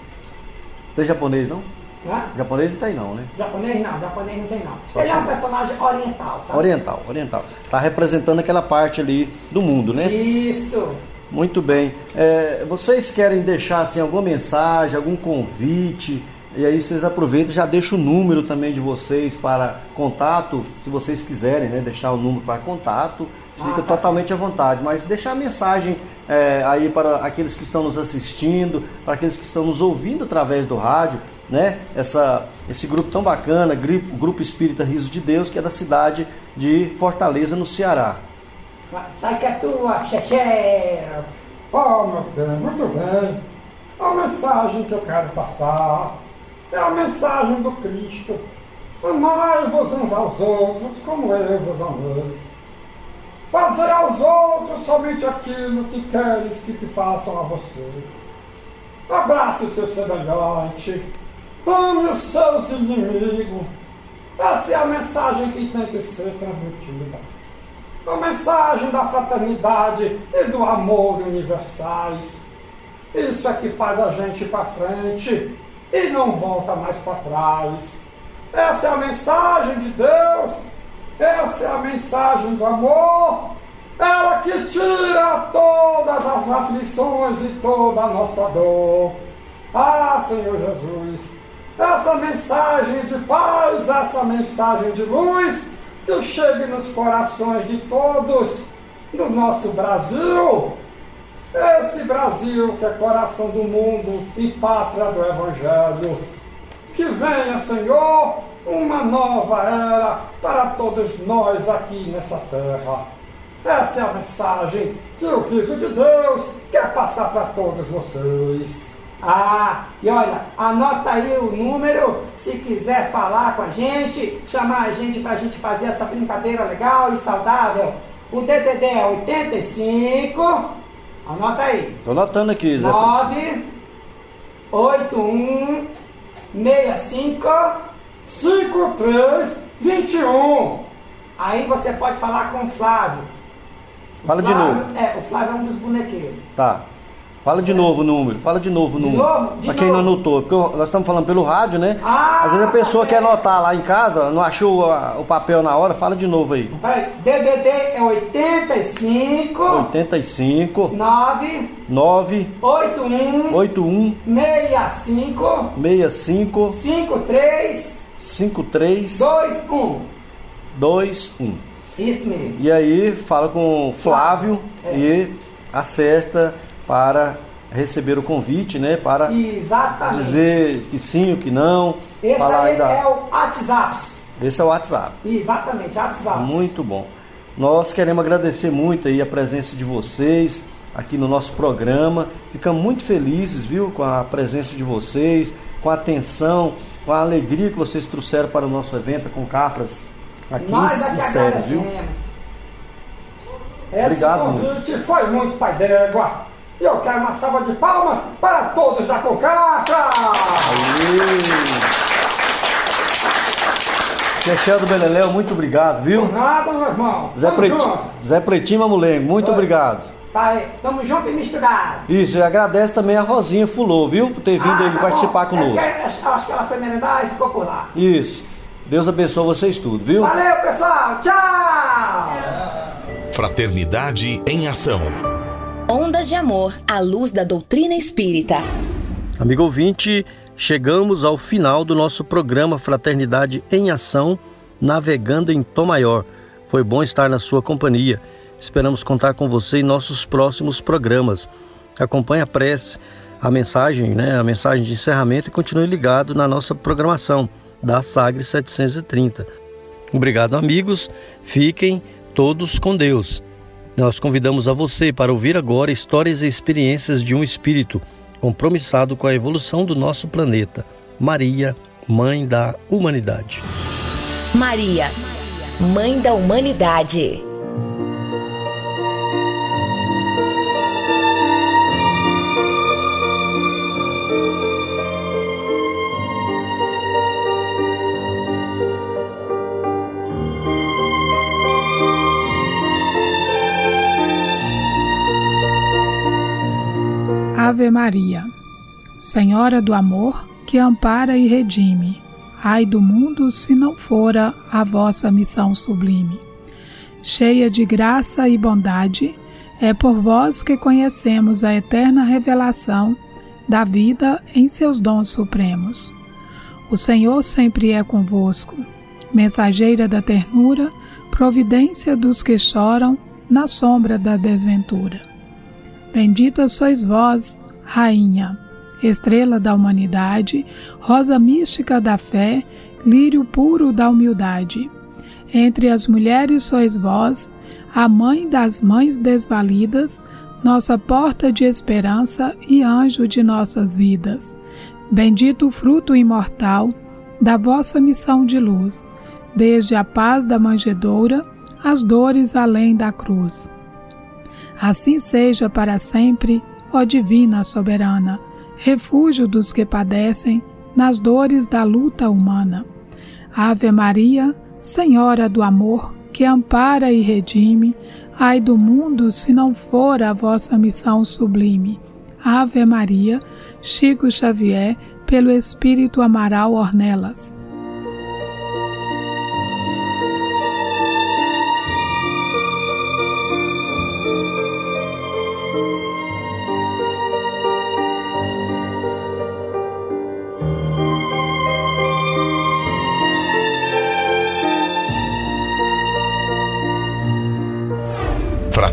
Tem japonês não? Né? Japonês não tem não, né? Japonês não, japonês não tem não. Só ele é um personagem oriental, sabe? Oriental, oriental. Tá representando aquela parte ali do mundo, né? Isso. Muito bem. É, vocês querem deixar assim, alguma mensagem, algum convite? E aí vocês aproveitam e já deixam o número também de vocês para contato, se vocês quiserem, né? Deixar o número para contato, fica Ah, tá totalmente à vontade. Mas deixar a mensagem é, aí para aqueles que estão nos assistindo, para aqueles que estão nos ouvindo através do rádio, né? Essa, esse grupo tão bacana, Grupo, grupo Espírita Riso de Deus, que é da cidade de Fortaleza, no Ceará. Sai que é tua, xexé. Oh, meu bem, muito bem. A mensagem que eu quero passar é a mensagem do Cristo. Amai-vos uns aos outros como eu vos amei. Fazer aos outros somente aquilo que queres que te façam a você. Abrace o seu semelhante. Ame os seus inimigos. Essa é a mensagem que tem que ser transmitida. A mensagem da fraternidade e do amor universais. Isso é que faz a gente ir para frente e não volta mais para trás. Essa é a mensagem de Deus. Essa é a mensagem do amor. Ela que tira todas as aflições e toda a nossa dor. Ah, Senhor Jesus, essa mensagem de paz, essa mensagem de luz, que chegue nos corações de todos do nosso Brasil. Esse Brasil que é coração do mundo e pátria do Evangelho. Que venha, Senhor, uma nova era para todos nós aqui nessa terra. Essa é a mensagem que o Cristo de Deus quer passar para todos vocês. Ah, e olha, anota aí o número, se quiser falar com a gente, chamar a gente pra gente fazer essa brincadeira legal e saudável. O DDD é 85, anota aí, Tô anotando aqui, Zé. 9 81 65 53 21. Aí você pode falar com o Flávio. Fala de Flávio- novo. É, o Flávio é um dos bonequeiros. Tá. Fala de novo o número. Fala de novo o De número. novo? De pra quem não novo. anotou. Porque eu- nós estamos falando pelo rádio, né? Ah, Às vezes a tá pessoa quer anotar lá em casa, não achou a- o papel na hora, fala de novo aí. Peraí, DDD é 85 85 9 9 81 81 65 65 53 53 21. 21. Isso mesmo. E aí fala com o Flávio É. e acerta para receber o convite, né? Para Exatamente. dizer que sim ou que não. Esse falar aí da- é o WhatsApp. Esse é o WhatsApp. Exatamente, WhatsApp. Muito bom. Nós queremos agradecer muito aí a presença de vocês aqui no nosso programa. Ficamos muito felizes, viu, com a presença de vocês, com a atenção, com a alegria que vocês trouxeram para o nosso evento com Cafras aqui Nós é em Séries, viu? Esse Obrigado, convite foi muito pai d'égua. E eu quero uma salva de palmas para todos da Concafra! Do Beleléu, muito obrigado, viu? Nada, meu irmão. Zé, Tamo Preti... junto. Zé Pretinho Mamulengo, muito Oi. obrigado. Tá aí, tamo junto e misturado. Isso, e agradece também a Rosinha Fulô, viu? Por ter vindo Ah, aí tá participar bom. conosco. É porque acho- acho que ela foi merendar e ficou por lá. Isso. Deus abençoe vocês tudo, viu? Valeu, pessoal. Tchau. Fraternidade em ação. Ondas de Amor à luz da doutrina espírita. Amigo ouvinte, chegamos ao final do nosso programa Fraternidade em Ação, navegando em Tom Maior. Foi bom estar na sua companhia. Esperamos contar com você em nossos próximos programas. Acompanhe a prece, a mensagem, né, a mensagem de encerramento e continue ligado na nossa programação da Sagre 730. Obrigado, amigos. Fiquem todos com Deus. Nós convidamos a você para ouvir agora histórias e experiências de um espírito compromissado com a evolução do nosso planeta. Maria, Mãe da Humanidade. Maria, Mãe da Humanidade. Ave Maria, Senhora do amor, que ampara e redime. Ai do mundo se não fora a vossa missão sublime. Cheia de graça e bondade, é por vós que conhecemos a eterna revelação da vida em seus dons supremos. O Senhor sempre é convosco, mensageira da ternura, providência dos que choram na sombra da desventura. Bendita sois vós, Rainha, estrela da humanidade, rosa mística da fé, lírio puro da humildade. Entre as mulheres sois vós, a mãe das mães desvalidas, nossa porta de esperança e anjo de nossas vidas. Bendito o fruto imortal da vossa missão de luz, desde a paz da manjedoura, as dores além da cruz. Assim seja para sempre, ó Divina Soberana, refúgio dos que padecem nas dores da luta humana. Ave Maria, Senhora do amor, que ampara e redime, ai do mundo se não for a vossa missão sublime. Ave Maria, Chico Xavier, pelo Espírito Amaral Ornelas.